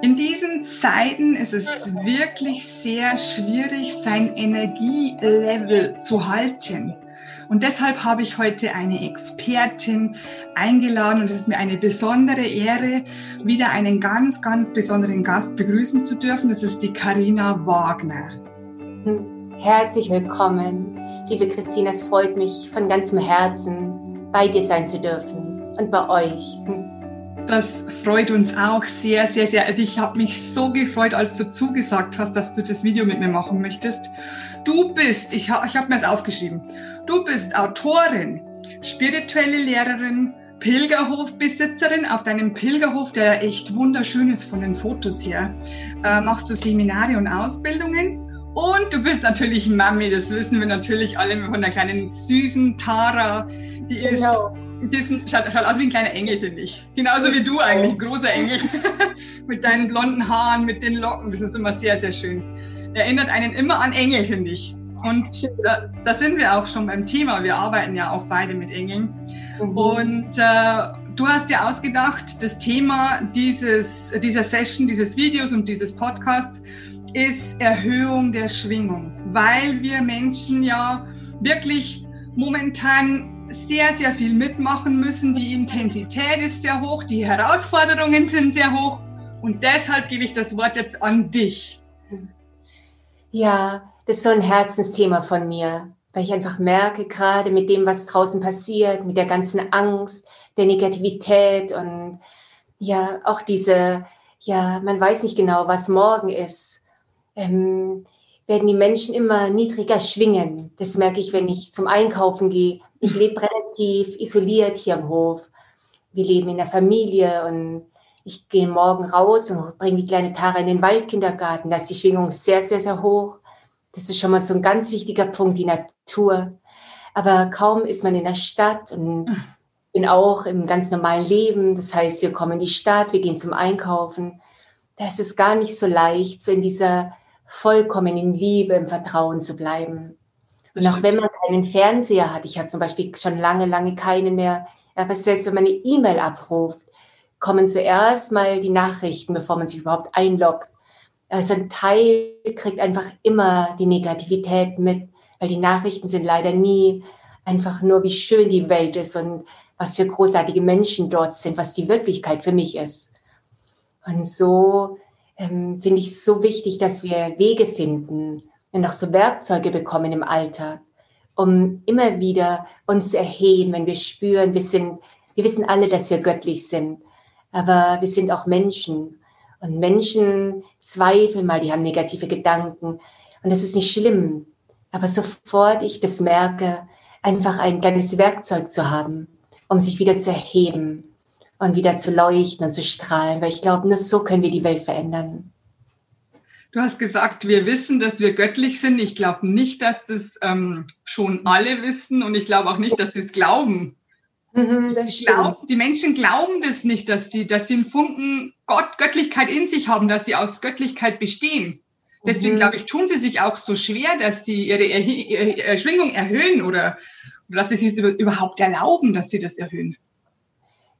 In diesen Zeiten ist es wirklich sehr schwierig, sein Energielevel zu halten. Und deshalb habe ich heute eine Expertin eingeladen und es ist mir eine besondere Ehre, wieder einen ganz, ganz besonderen Gast begrüßen zu dürfen. Das ist die Karina Wagner. Herzlich willkommen, liebe Christina. Es freut mich von ganzem Herzen, bei dir sein zu dürfen und bei euch. Das freut uns auch sehr, sehr, sehr. Also ich habe mich so gefreut, als du zugesagt hast, dass du das Video mit mir machen möchtest. Du bist, ich, ich habe mir das aufgeschrieben, du bist Autorin, spirituelle Lehrerin, Pilgerhofbesitzerin auf deinem Pilgerhof, der echt wunderschön ist von den Fotos her. Äh, machst du Seminare und Ausbildungen und du bist natürlich Mami, das wissen wir natürlich alle von der kleinen süßen Tara. Die ist genau diesen, schaut, schaut aus wie ein kleiner Engel, finde ich. Genauso wie du eigentlich, ein großer Engel. mit deinen blonden Haaren, mit den Locken. Das ist immer sehr, sehr schön. Erinnert einen immer an Engel, finde ich. Und da, da, sind wir auch schon beim Thema. Wir arbeiten ja auch beide mit Engeln. Mhm. Und äh, du hast dir ausgedacht, das Thema dieses, dieser Session, dieses Videos und dieses Podcasts ist Erhöhung der Schwingung, weil wir Menschen ja wirklich momentan sehr, sehr viel mitmachen müssen. Die Intensität ist sehr hoch, die Herausforderungen sind sehr hoch. Und deshalb gebe ich das Wort jetzt an dich. Ja, das ist so ein Herzensthema von mir, weil ich einfach merke, gerade mit dem, was draußen passiert, mit der ganzen Angst, der Negativität und ja, auch diese, ja, man weiß nicht genau, was morgen ist. Ähm, werden die Menschen immer niedriger schwingen. Das merke ich, wenn ich zum Einkaufen gehe. Ich lebe relativ isoliert hier am Hof. Wir leben in der Familie und ich gehe morgen raus und bringe die kleine Tara in den Waldkindergarten. Da ist die Schwingung sehr, sehr, sehr hoch. Das ist schon mal so ein ganz wichtiger Punkt, die Natur. Aber kaum ist man in der Stadt und bin auch im ganz normalen Leben. Das heißt, wir kommen in die Stadt, wir gehen zum Einkaufen. Da ist es gar nicht so leicht, so in dieser vollkommen in Liebe, im Vertrauen zu bleiben. Und auch wenn man keinen Fernseher hat, ich habe zum Beispiel schon lange, lange keinen mehr, aber selbst wenn man eine E-Mail abruft, kommen zuerst mal die Nachrichten, bevor man sich überhaupt einloggt. Also ein Teil kriegt einfach immer die Negativität mit, weil die Nachrichten sind leider nie einfach nur, wie schön die Welt ist und was für großartige Menschen dort sind, was die Wirklichkeit für mich ist. Und so ähm, finde ich so wichtig, dass wir Wege finden und auch so Werkzeuge bekommen im Alltag, um immer wieder uns zu erheben, wenn wir spüren, wir sind, wir wissen alle, dass wir göttlich sind, aber wir sind auch Menschen. Und Menschen zweifeln mal, die haben negative Gedanken. Und das ist nicht schlimm. Aber sofort ich das merke, einfach ein kleines Werkzeug zu haben, um sich wieder zu erheben, und wieder zu leuchten und zu strahlen, weil ich glaube, nur so können wir die Welt verändern. Du hast gesagt, wir wissen, dass wir göttlich sind. Ich glaube nicht, dass das ähm, schon alle wissen und ich glaube auch nicht, dass sie es glauben. Mhm, glaub, die Menschen glauben das nicht, dass sie, dass sie einen Funken Gott, Göttlichkeit in sich haben, dass sie aus Göttlichkeit bestehen. Deswegen mhm. glaube ich, tun sie sich auch so schwer, dass sie ihre, ihre Schwingung erhöhen oder, oder dass sie es überhaupt erlauben, dass sie das erhöhen.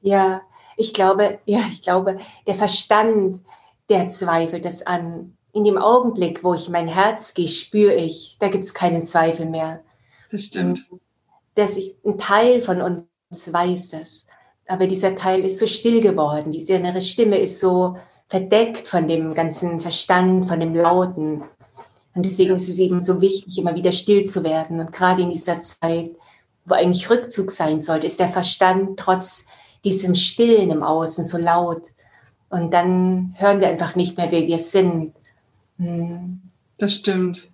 Ja, ich glaube, ja, ich glaube, der Verstand, der zweifelt es an. In dem Augenblick, wo ich mein Herz gehe, spüre ich, da gibt es keinen Zweifel mehr. Das stimmt. Dass ich, ein Teil von uns weiß das. Aber dieser Teil ist so still geworden. Diese innere Stimme ist so verdeckt von dem ganzen Verstand, von dem Lauten. Und deswegen ist es eben so wichtig, immer wieder still zu werden. Und gerade in dieser Zeit, wo eigentlich Rückzug sein sollte, ist der Verstand trotz diesem Stillen im Außen so laut. Und dann hören wir einfach nicht mehr, wer wir sind. Das stimmt.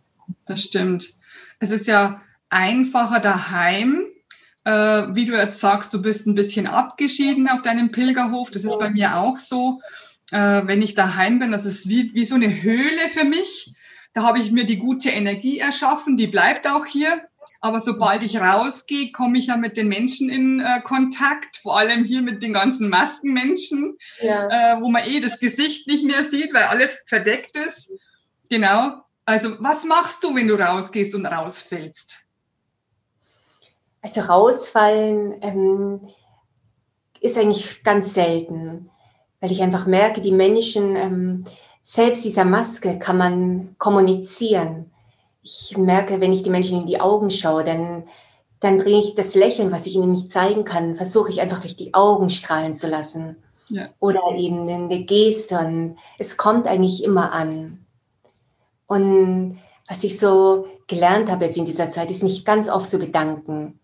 Das stimmt. Es ist ja einfacher daheim, äh, wie du jetzt sagst, du bist ein bisschen abgeschieden auf deinem Pilgerhof. Das ist bei mir auch so. Äh, wenn ich daheim bin, das ist wie, wie so eine Höhle für mich. Da habe ich mir die gute Energie erschaffen, die bleibt auch hier. Aber sobald ich rausgehe, komme ich ja mit den Menschen in äh, Kontakt, vor allem hier mit den ganzen Maskenmenschen, ja. äh, wo man eh das Gesicht nicht mehr sieht, weil alles verdeckt ist. Genau. Also was machst du, wenn du rausgehst und rausfällst? Also rausfallen ähm, ist eigentlich ganz selten. weil ich einfach merke, die Menschen, ähm, selbst dieser Maske kann man kommunizieren. Ich merke, wenn ich die Menschen in die Augen schaue, dann, dann bringe ich das Lächeln, was ich ihnen nicht zeigen kann, versuche ich einfach durch die Augen strahlen zu lassen. Ja. Oder eben eine Geste und es kommt eigentlich immer an. Und was ich so gelernt habe jetzt in dieser Zeit, ist mich ganz oft zu bedanken.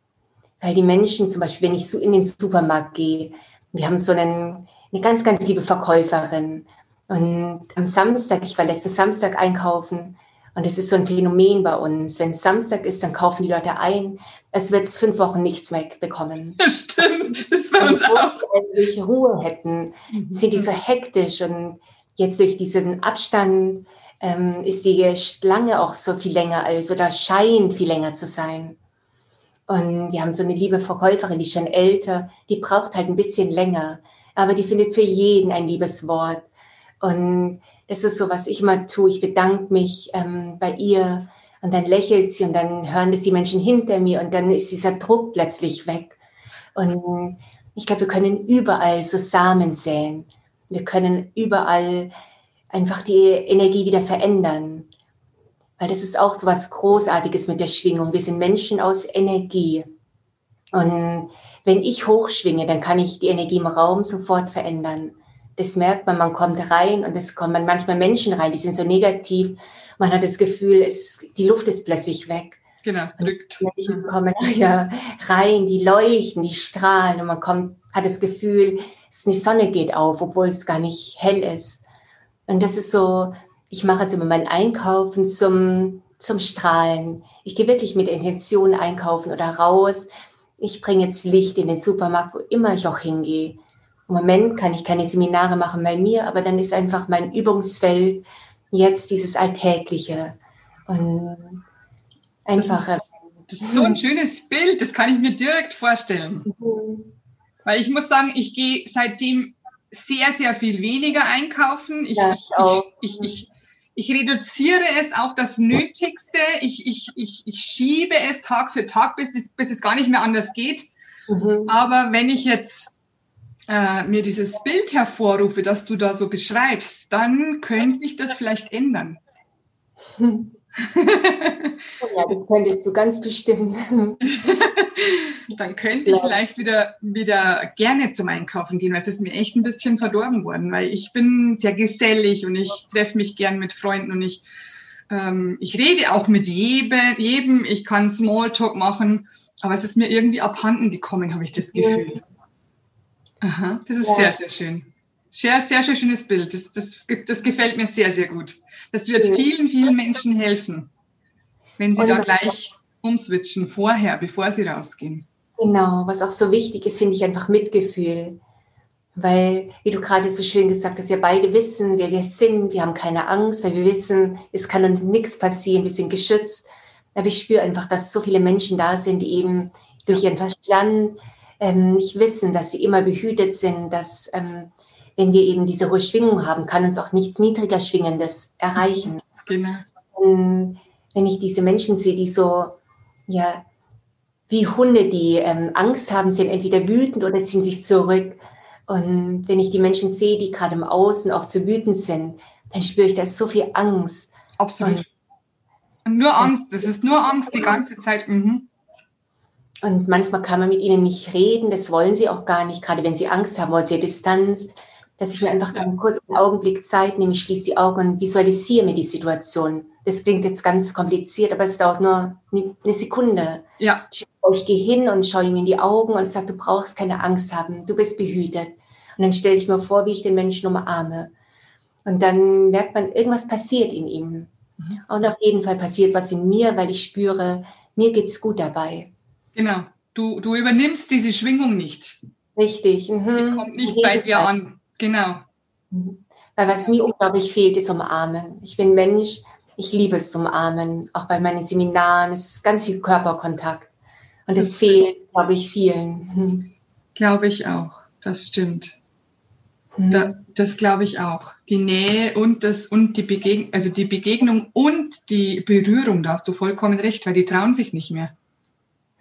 Weil die Menschen, zum Beispiel, wenn ich so in den Supermarkt gehe, wir haben so einen, eine ganz, ganz liebe Verkäuferin. Und am Samstag, ich war letzten Samstag einkaufen, und es ist so ein Phänomen bei uns. Wenn es Samstag ist, dann kaufen die Leute ein, als wird es fünf Wochen nichts mehr bekommen. Das stimmt, das bei uns auch. Wenn wir Ruhe hätten, mhm. sind die so hektisch und jetzt durch diesen Abstand ähm, ist die Schlange auch so viel länger als oder scheint viel länger zu sein. Und wir haben so eine liebe Verkäuferin, die ist schon älter, die braucht halt ein bisschen länger, aber die findet für jeden ein liebes Wort. Und das ist so, was ich immer tue. Ich bedanke mich ähm, bei ihr und dann lächelt sie und dann hören das die Menschen hinter mir und dann ist dieser Druck plötzlich weg. Und ich glaube, wir können überall so Samen säen. Wir können überall einfach die Energie wieder verändern. Weil das ist auch so was Großartiges mit der Schwingung. Wir sind Menschen aus Energie. Und wenn ich hochschwinge, dann kann ich die Energie im Raum sofort verändern. Das merkt man, man kommt rein und es kommen manchmal Menschen rein, die sind so negativ. Man hat das Gefühl, es, die Luft ist plötzlich weg. Genau, es drückt. Menschen kommen ja rein, die leuchten, die strahlen und man kommt, hat das Gefühl, die Sonne geht auf, obwohl es gar nicht hell ist. Und das ist so, ich mache jetzt immer mein Einkaufen zum, zum Strahlen. Ich gehe wirklich mit Intention einkaufen oder raus. Ich bringe jetzt Licht in den Supermarkt, wo immer ich auch hingehe. Im Moment kann ich keine Seminare machen bei mir, aber dann ist einfach mein Übungsfeld jetzt dieses Alltägliche. Und einfach. Das ist, das ist so ein schönes Bild, das kann ich mir direkt vorstellen. Mhm. Weil ich muss sagen, ich gehe seitdem sehr, sehr viel weniger einkaufen. Ich, ja, ich, ich, ich, ich, ich reduziere es auf das Nötigste. Ich, ich, ich, ich schiebe es Tag für Tag, bis es, bis es gar nicht mehr anders geht. Mhm. Aber wenn ich jetzt äh, mir dieses Bild hervorrufe, das du da so beschreibst, dann könnte ich das vielleicht ändern. ja, das könntest du ganz bestimmt. dann könnte ich vielleicht wieder, wieder gerne zum Einkaufen gehen, weil es ist mir echt ein bisschen verdorben worden, weil ich bin sehr gesellig und ich treffe mich gern mit Freunden und ich, ähm, ich rede auch mit jedem, jedem, ich kann Smalltalk machen, aber es ist mir irgendwie abhanden gekommen, habe ich das Gefühl. Aha, das ist ja. sehr, sehr schön. Sehr, sehr, sehr schönes Bild. Das, das, das gefällt mir sehr, sehr gut. Das wird vielen, vielen Menschen helfen, wenn sie da gleich umswitchen, vorher, bevor sie rausgehen. Genau, was auch so wichtig ist, finde ich einfach Mitgefühl. Weil, wie du gerade so schön gesagt hast, wir beide wissen, wer wir sind, wir haben keine Angst, weil wir wissen, es kann uns nichts passieren, wir sind geschützt. Aber ich spüre einfach, dass so viele Menschen da sind, die eben durch ihren Verstand ähm, nicht wissen, dass sie immer behütet sind, dass ähm, wenn wir eben diese hohe Schwingung haben, kann uns auch nichts niedriger Schwingendes erreichen. Genau. Und wenn ich diese Menschen sehe, die so, ja, wie Hunde, die ähm, Angst haben, sind entweder wütend oder ziehen sich zurück. Und wenn ich die Menschen sehe, die gerade im Außen auch zu wütend sind, dann spüre ich, da so viel Angst. Absolut. Und nur Angst, das ist nur Angst die ganze Zeit. Mhm. Und manchmal kann man mit ihnen nicht reden, das wollen sie auch gar nicht, gerade wenn sie Angst haben, wollen sie Distanz, dass ich mir einfach einen kurzen Augenblick Zeit nehme, ich schließe die Augen und visualisiere mir die Situation. Das klingt jetzt ganz kompliziert, aber es dauert nur eine Sekunde. Ja. Ich, gehe hin und schaue ihm in die Augen und sage, du brauchst keine Angst haben, du bist behütet. Und dann stelle ich mir vor, wie ich den Menschen umarme. Und dann merkt man, irgendwas passiert in ihm. Mhm. Und auf jeden Fall passiert was in mir, weil ich spüre, mir geht's gut dabei. Genau. Du, du übernimmst diese Schwingung nicht. Richtig. Mhm. Die kommt nicht bei dir an. Genau. Mhm. Weil was mir unglaublich fehlt, ist Umarmen. Ich bin Mensch, ich liebe es Umarmen. Auch bei meinen Seminaren es ist ganz viel Körperkontakt. Und es fehlt, glaube ich, vielen. Mhm. Glaube ich auch. Das stimmt. Mhm. Da, das glaube ich auch. Die Nähe und das und die Begegnung, also die Begegnung und die Berührung, da hast du vollkommen recht, weil die trauen sich nicht mehr.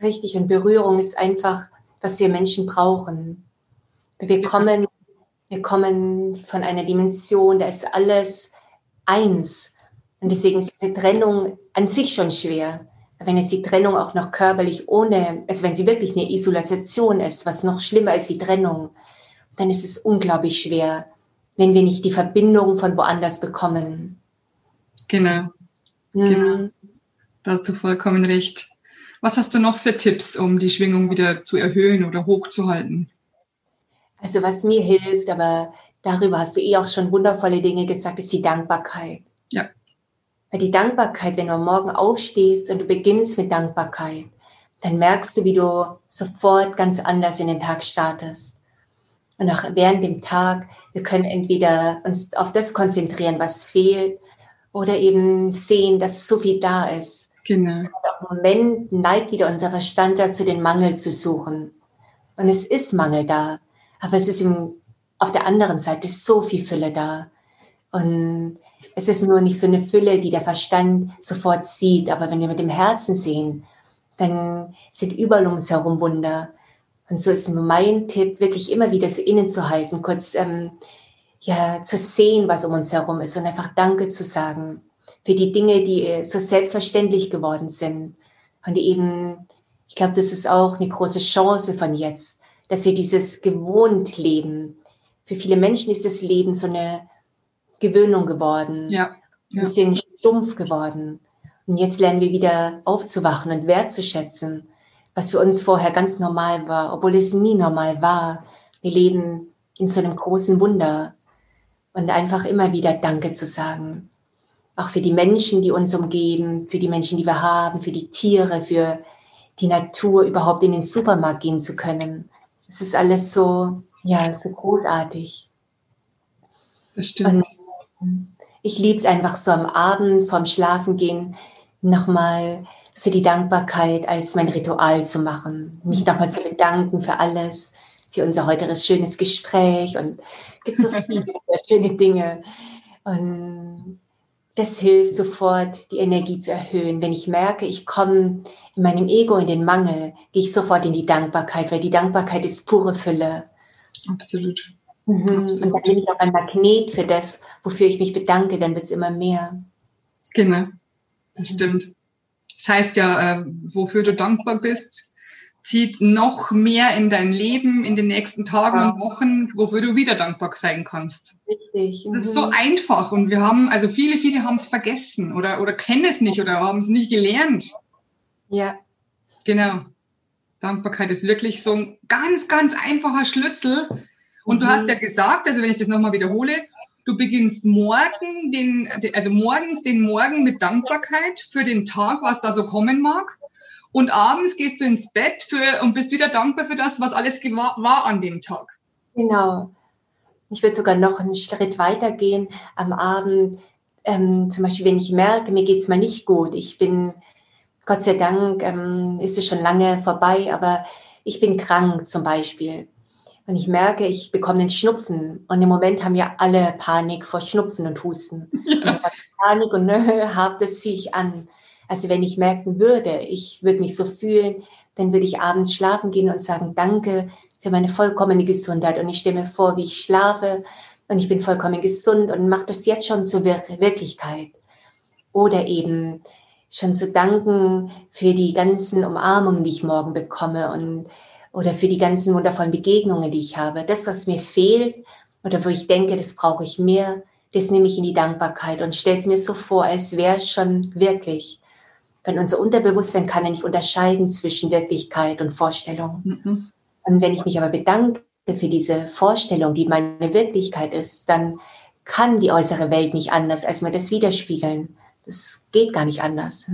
Richtig, und Berührung ist einfach, was wir Menschen brauchen. Wir kommen Wir kommen von einer Dimension, da ist alles eins. Und deswegen ist diese Trennung an sich schon schwer. Wenn jetzt die Trennung auch noch körperlich ohne, also wenn sie wirklich eine Isolation ist, was noch schlimmer ist wie Trennung, dann ist es unglaublich schwer, wenn wir nicht die Verbindung von woanders bekommen. Genau. Mhm. Genau. Da hast du vollkommen recht. Was hast du noch für Tipps, um die Schwingung wieder zu erhöhen oder hochzuhalten? Also was mir hilft, aber darüber hast du eh auch schon wundervolle Dinge gesagt, ist die Dankbarkeit. Ja. Weil die Dankbarkeit, wenn du am Morgen aufstehst und du beginnst mit Dankbarkeit, dann merkst du, wie du sofort ganz anders in den Tag startest. Und auch während dem Tag, wir können entweder uns auf das konzentrieren, was fehlt, oder eben sehen, dass so viel da ist. Genau. Und Im Moment neigt wieder unser Verstand dazu, den Mangel zu suchen. Und es ist Mangel da. Aber es ist im, auf der anderen Seite so viel Fülle da. Und es ist nur nicht so eine Fülle, die der Verstand sofort sieht. Aber wenn wir mit dem Herzen sehen, dann sind überall um uns herum Wunder. Und so ist mein Tipp, wirklich immer wieder so innezuhalten, kurz ähm, ja, zu sehen, was um uns herum ist und einfach Danke zu sagen für die Dinge, die äh, so selbstverständlich geworden sind. Und eben, ich glaube, das ist auch eine große Chance von jetzt, dass wir dieses gewohnt leben. Für viele Menschen ist das Leben so eine Gewöhnung geworden. Ja. Ein bisschen stumpf geworden. Und jetzt lernen wir wieder aufzuwachen und wertzuschätzen, was für uns vorher ganz normal war, obwohl es nie normal war. Wir leben in so einem großen Wunder und einfach immer wieder Danke zu sagen. Auch für die Menschen, die uns umgeben, für die Menschen, die wir haben, für die Tiere, für die Natur, überhaupt in den Supermarkt gehen zu können. Es ist alles so, ja, so großartig. Das stimmt. Und ich liebe es einfach so am Abend vorm Schlafengehen nochmal so die Dankbarkeit als mein Ritual zu machen, mich nochmal zu bedanken für alles, für unser heutiges schönes Gespräch und es gibt so viele schöne Dinge. Und das hilft sofort, die Energie zu erhöhen. Wenn ich merke, ich komme in meinem Ego in den Mangel, gehe ich sofort in die Dankbarkeit, weil die Dankbarkeit ist pure Fülle. Absolut. Mhm. Absolut. Und dann bin ich auch ein Magnet für das, wofür ich mich bedanke, dann wird es immer mehr. Genau, das stimmt. Das heißt ja, äh, wofür du dankbar bist, zieht noch mehr in dein Leben in den nächsten Tagen ja. und Wochen, wofür du wieder dankbar sein kannst. Richtig. Das ist so mhm. einfach und wir haben, also viele, viele haben es vergessen oder, oder kennen es nicht oder haben es nicht gelernt. Ja. Genau. Dankbarkeit ist wirklich so ein ganz, ganz einfacher Schlüssel. Und mhm. du hast ja gesagt, also wenn ich das nochmal wiederhole, du beginnst morgen den, also morgens den Morgen mit Dankbarkeit für den Tag, was da so kommen mag. Und abends gehst du ins Bett für, und bist wieder dankbar für das, was alles war an dem Tag. Genau. Ich würde sogar noch einen Schritt weiter gehen. Am Abend, ähm, zum Beispiel, wenn ich merke, mir geht es mal nicht gut. Ich bin, Gott sei Dank, ähm, ist es schon lange vorbei, aber ich bin krank zum Beispiel. Und ich merke, ich bekomme einen Schnupfen. Und im Moment haben ja alle Panik vor Schnupfen und Husten. Ja. Und Panik und ne, hab, das ziehe ich an. Also wenn ich merken würde, ich würde mich so fühlen, dann würde ich abends schlafen gehen und sagen, danke für meine vollkommene Gesundheit. Und ich stelle mir vor, wie ich schlafe und ich bin vollkommen gesund und mache das jetzt schon zur Wirklichkeit. Oder eben schon zu danken für die ganzen Umarmungen, die ich morgen bekomme und oder für die ganzen wundervollen Begegnungen, die ich habe. Das, was mir fehlt oder wo ich denke, das brauche ich mehr, das nehme ich in die Dankbarkeit und stelle es mir so vor, als wäre es schon wirklich. Weil unser Unterbewusstsein kann ja nicht unterscheiden zwischen Wirklichkeit und Vorstellung. Mhm. Und wenn ich mich aber bedanke für diese Vorstellung, die meine Wirklichkeit ist, dann kann die äußere Welt nicht anders, als mir das widerspiegeln. Das geht gar nicht anders.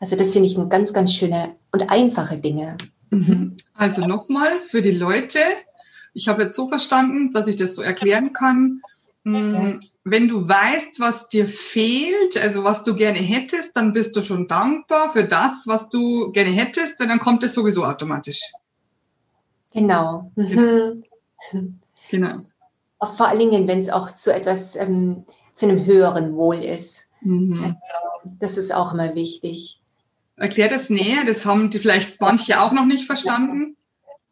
Also das finde ich eine ganz, ganz schöne und einfache Dinge. Mhm. Also nochmal für die Leute. Ich habe jetzt so verstanden, dass ich das so erklären kann. Mm, wenn du weißt, was dir fehlt, also was du gerne hättest, dann bist du schon dankbar für das, was du gerne hättest, und dann kommt es sowieso automatisch. Genau. Mhm. Genau. Auch vor allen Dingen, wenn es auch zu etwas, ähm, zu einem höheren Wohl ist. Mhm. Also, das ist auch immer wichtig. Erklär das näher, das haben die vielleicht manche auch noch nicht verstanden.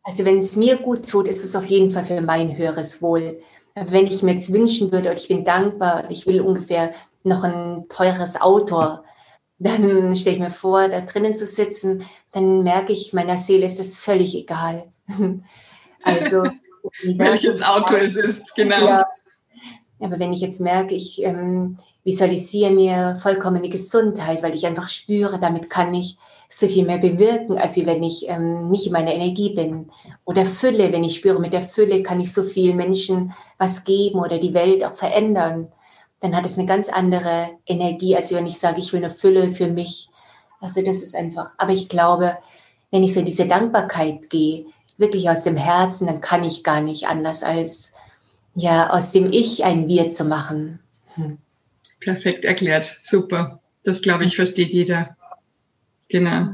Also wenn es mir gut tut, ist es auf jeden Fall für mein höheres Wohl. Aber wenn ich mir jetzt wünschen würde, ich bin dankbar, ich will ungefähr noch ein teures Auto, dann stelle ich mir vor, da drinnen zu sitzen, dann merke ich, meiner Seele ist es völlig egal. Also welches Auto es ist, genau. Ja. Aber wenn ich jetzt merke, ich ähm, visualisiere mir vollkommene Gesundheit, weil ich einfach spüre, damit kann ich so viel mehr bewirken, als wenn ich ähm, nicht in meiner Energie bin. Oder Fülle, wenn ich spüre, mit der Fülle kann ich so vielen Menschen was geben oder die Welt auch verändern. Dann hat es eine ganz andere Energie, als wenn ich sage, ich will eine Fülle für mich. Also das ist einfach. Aber ich glaube, wenn ich so in diese Dankbarkeit gehe, wirklich aus dem Herzen, dann kann ich gar nicht anders als ja aus dem Ich ein Wir zu machen. Hm. Perfekt erklärt, super. Das glaube ich versteht jeder. Genau.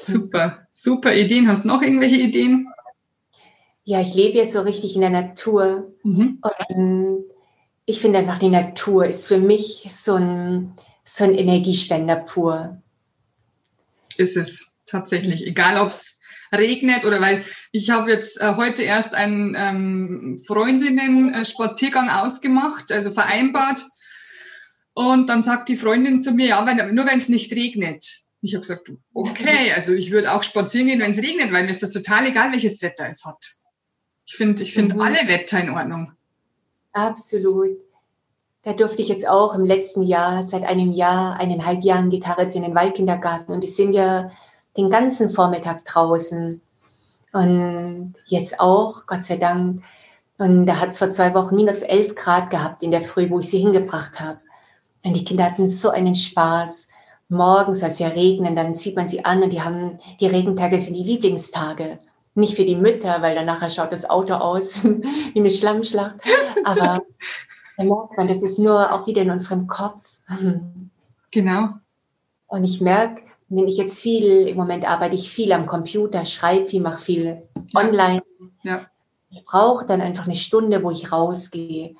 Super, super Ideen. Hast du noch irgendwelche Ideen? Ja, ich lebe jetzt so richtig in der Natur. Mhm. Und ich finde einfach, die Natur ist für mich so ein, so ein Energiespender pur. Ist es tatsächlich. Egal, ob es regnet oder weil ich habe jetzt äh, heute erst einen ähm, Freundinnen-Spaziergang ausgemacht, also vereinbart. Und dann sagt die Freundin zu mir, ja, wenn, nur wenn es nicht regnet. Ich habe gesagt, okay, also ich würde auch spazieren gehen, wenn es regnet, weil mir ist das total egal, welches Wetter es hat. Ich finde ich finde mhm. alle Wetter in Ordnung. Absolut. Da durfte ich jetzt auch im letzten Jahr, seit einem Jahr, eineinhalb Jahren Gitarre in den Waldkindergarten. Und die sind ja den ganzen Vormittag draußen. Und jetzt auch, Gott sei Dank. Und da hat es vor zwei Wochen minus elf Grad gehabt in der Früh, wo ich sie hingebracht habe. Und die Kinder hatten so einen Spaß. Morgens, als ja regnen, dann zieht man sie an und die haben, die Regentage sind die Lieblingstage. Nicht für die Mütter, weil dann nachher schaut das Auto aus wie eine Schlammschlacht. Aber da merkt man, das ist nur auch wieder in unserem Kopf. Genau. Und ich merke, wenn ich jetzt viel, im Moment arbeite ich viel am Computer, schreibe viel, mache viel online. Ja. Ich brauche dann einfach eine Stunde, wo ich rausgehe.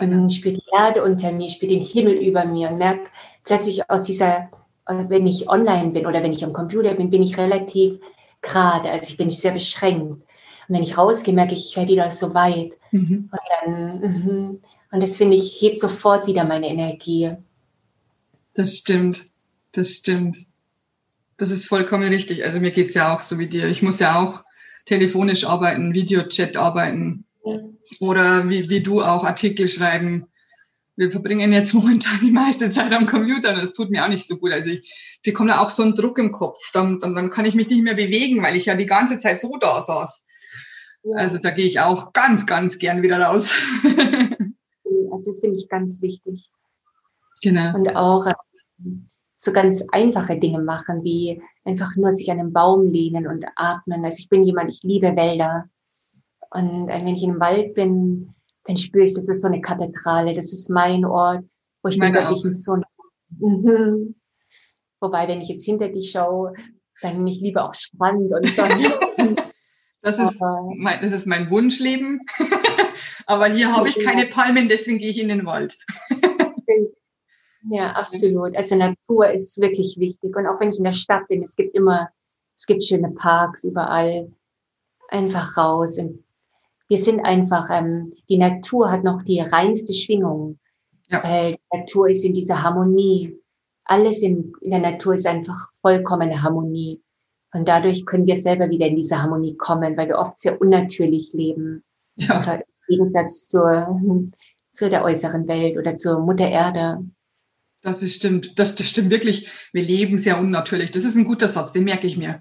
Und genau. spüre die Erde unter mir, spüre den Himmel über mir und merke plötzlich aus dieser, wenn ich online bin oder wenn ich am Computer bin, bin ich relativ gerade, also ich bin sehr beschränkt. Und wenn ich rausgehe, merke ich, ich werde wieder so weit. Mhm. Und dann, mh. und das finde ich, hebt sofort wieder meine Energie. Das stimmt, das stimmt. Das ist vollkommen richtig. Also mir geht's ja auch so wie dir. Ich muss ja auch telefonisch arbeiten, Videochat arbeiten ja. oder wie, wie du auch Artikel schreiben. Wir verbringen jetzt momentan die meiste Zeit am Computer und das tut mir auch nicht so gut. Also ich bekomme da auch so einen Druck im Kopf. Dann, dann, dann kann ich mich nicht mehr bewegen, weil ich ja die ganze Zeit so da saß. Ja. Also da gehe ich auch ganz, ganz gern wieder raus. also das finde ich ganz wichtig. Genau. Und auch so ganz einfache Dinge machen, wie einfach nur sich an einen Baum lehnen und atmen. Also ich bin jemand, ich liebe Wälder. Und wenn ich im Wald bin, dann spüre ich, das ist so eine Kathedrale, das ist mein Ort, wo ich Meine den wirklichen Sonne. Mhm. Wobei, wenn ich jetzt hinter dich schaue, dann ich liebe auch Strand und Sonne. das, ist mein, das ist mein Wunschleben. Aber hier habe ich keine Palmen, deswegen gehe ich in den Wald. Ja, absolut. Also Natur ist wirklich wichtig. Und auch wenn ich in der Stadt bin, es gibt immer, es gibt schöne Parks überall. Einfach raus. Und wir sind einfach, ähm, die Natur hat noch die reinste Schwingung. Ja. Weil die Natur ist in dieser Harmonie. Alles in, in der Natur ist einfach vollkommene Harmonie. Und dadurch können wir selber wieder in diese Harmonie kommen, weil wir oft sehr unnatürlich leben. Ja. Im Gegensatz zur, zu der äußeren Welt oder zur Mutter Erde. Das ist, stimmt. Das, das stimmt wirklich. Wir leben sehr unnatürlich. Das ist ein guter Satz, den merke ich mir.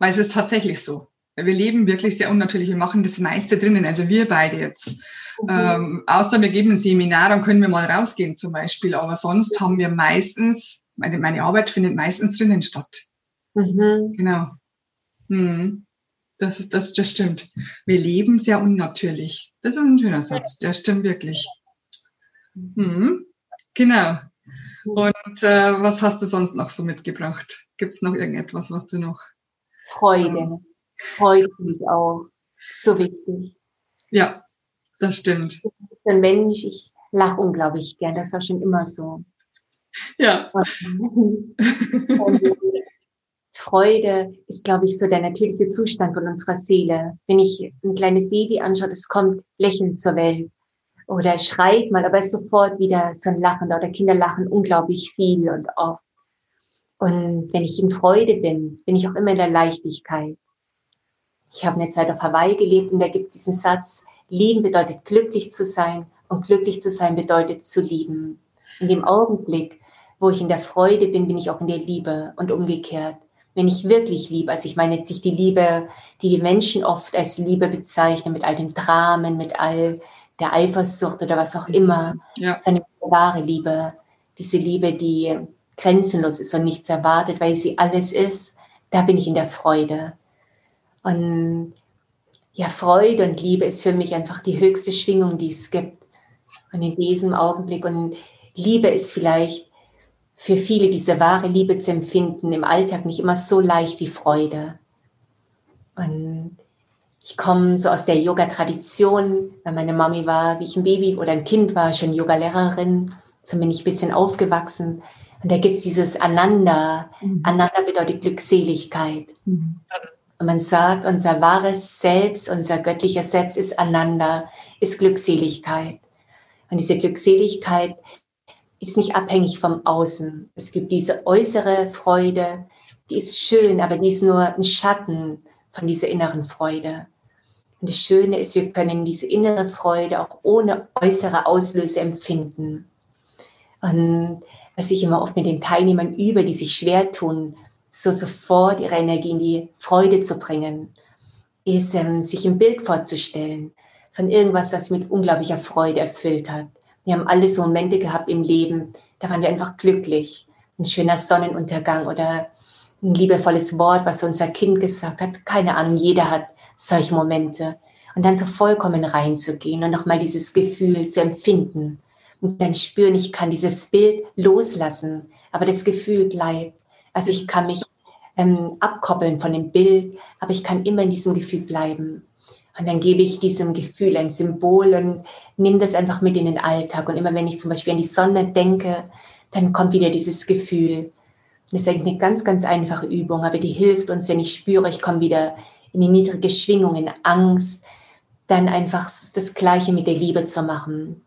Weil es ist tatsächlich so. Wir leben wirklich sehr unnatürlich. Wir machen das meiste drinnen. Also wir beide jetzt. Mhm. Ähm, außer wir geben ein Seminar, dann können wir mal rausgehen zum Beispiel. Aber sonst haben wir meistens, meine, meine Arbeit findet meistens drinnen statt. Mhm. Genau. Mhm. Das, ist, das, das stimmt. Wir leben sehr unnatürlich. Das ist ein schöner Satz. Der stimmt wirklich. Mhm. Genau. Und äh, was hast du sonst noch so mitgebracht? Gibt es noch irgendetwas, was du noch? Freude. So? Freude mich auch. So wichtig. Ja, das stimmt. Ich bin ein Mensch, ich lache unglaublich gern. Das war schon immer so. Ja. Und, und Freude ist, glaube ich, so der natürliche Zustand von unserer Seele. Wenn ich ein kleines Baby anschaue, es kommt lächelnd zur Welt oder schreit mal, aber es ist sofort wieder so ein Lachen oder Kinder lachen unglaublich viel und oft. Und wenn ich in Freude bin, bin ich auch immer in der Leichtigkeit. Ich habe eine Zeit auf Hawaii gelebt und da gibt es diesen Satz, lieben bedeutet glücklich zu sein und glücklich zu sein bedeutet zu lieben. In dem Augenblick, wo ich in der Freude bin, bin ich auch in der Liebe und umgekehrt. Wenn ich wirklich liebe, also ich meine jetzt nicht die Liebe, die die Menschen oft als Liebe bezeichnen, mit all dem Dramen, mit all der Eifersucht oder was auch immer, ja. sondern wahre Liebe, diese Liebe, die grenzenlos ist und nichts erwartet, weil sie alles ist, da bin ich in der Freude. Und ja, Freude und Liebe ist für mich einfach die höchste Schwingung, die es gibt. Und in diesem Augenblick, und Liebe ist vielleicht für viele diese wahre Liebe zu empfinden, im Alltag nicht immer so leicht wie Freude. Und ich komme so aus der Yoga-Tradition, weil meine Mami war, wie ich ein Baby oder ein Kind war, schon Yoga-Lehrerin. So bin ich ein bisschen aufgewachsen. Und da gibt es dieses Ananda. Mhm. Ananda bedeutet Glückseligkeit. Mhm. Und man sagt, unser wahres Selbst, unser göttliches Selbst ist Ananda, ist Glückseligkeit. Und diese Glückseligkeit ist nicht abhängig vom Außen. Es gibt diese äußere Freude, die ist schön, aber die ist nur ein Schatten von dieser inneren Freude. Und das Schöne ist, wir können diese innere Freude auch ohne äußere Auslöse empfinden. Und was ich immer oft mit den Teilnehmern übe, die sich schwer tun, so sofort ihre Energie in die Freude zu bringen, ist, ähm, sich ein Bild vorzustellen von irgendwas, was mit unglaublicher Freude erfüllt hat. Wir haben alle so Momente gehabt im Leben, da waren wir einfach glücklich. Ein schöner Sonnenuntergang oder ein liebevolles Wort, was unser Kind gesagt hat. Keine Ahnung, jeder hat solche Momente. Und dann so vollkommen reinzugehen und nochmal dieses Gefühl zu empfinden. Und dann spüren, ich kann dieses Bild loslassen, aber das Gefühl bleibt. Also ich kann mich ähm, abkoppeln von dem Bild, aber ich kann immer in diesem Gefühl bleiben. Und dann gebe ich diesem Gefühl ein Symbol und nehme das einfach mit in den Alltag. Und immer wenn ich zum Beispiel an die Sonne denke, dann kommt wieder dieses Gefühl. das ist eigentlich eine ganz, ganz einfache Übung, aber die hilft uns, wenn ich spüre, ich komme wieder in die niedrige Schwingung, in Angst, dann einfach das Gleiche mit der Liebe zu machen.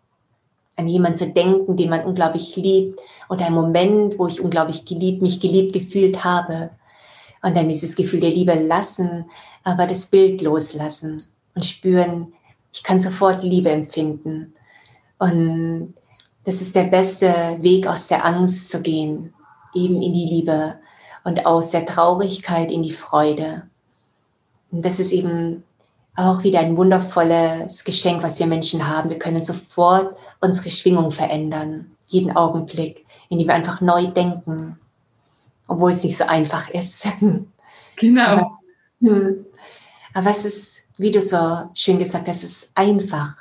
An jemanden zu denken, den man unglaublich liebt oder einen Moment, wo ich unglaublich geliebt, mich geliebt gefühlt habe. Und dann dieses Gefühl der Liebe lassen, aber das Bild loslassen und spüren, ich kann sofort Liebe empfinden. Und das ist der beste Weg aus der Angst zu gehen, eben in die Liebe und aus der Traurigkeit in die Freude. Und das ist eben auch wieder ein wundervolles Geschenk, was wir Menschen haben. Wir können sofort unsere Schwingung verändern, jeden Augenblick, indem wir einfach neu denken, obwohl es nicht so einfach ist. Genau. Aber, hm. aber es ist wie du so schön gesagt hast, es ist einfach.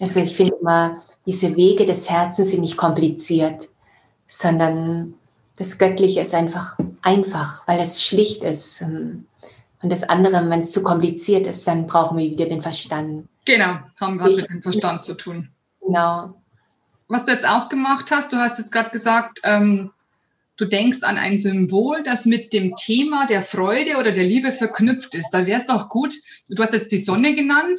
Also ich finde immer, diese Wege des Herzens sind nicht kompliziert, sondern das Göttliche ist einfach einfach, weil es schlicht ist. Und das andere, wenn es zu kompliziert ist, dann brauchen wir wieder den Verstand. Genau, haben wir mit dem Verstand zu tun. Genau. Was du jetzt auch gemacht hast, du hast jetzt gerade gesagt, ähm, du denkst an ein Symbol, das mit dem Thema der Freude oder der Liebe verknüpft ist. Da wäre es doch gut, du hast jetzt die Sonne genannt,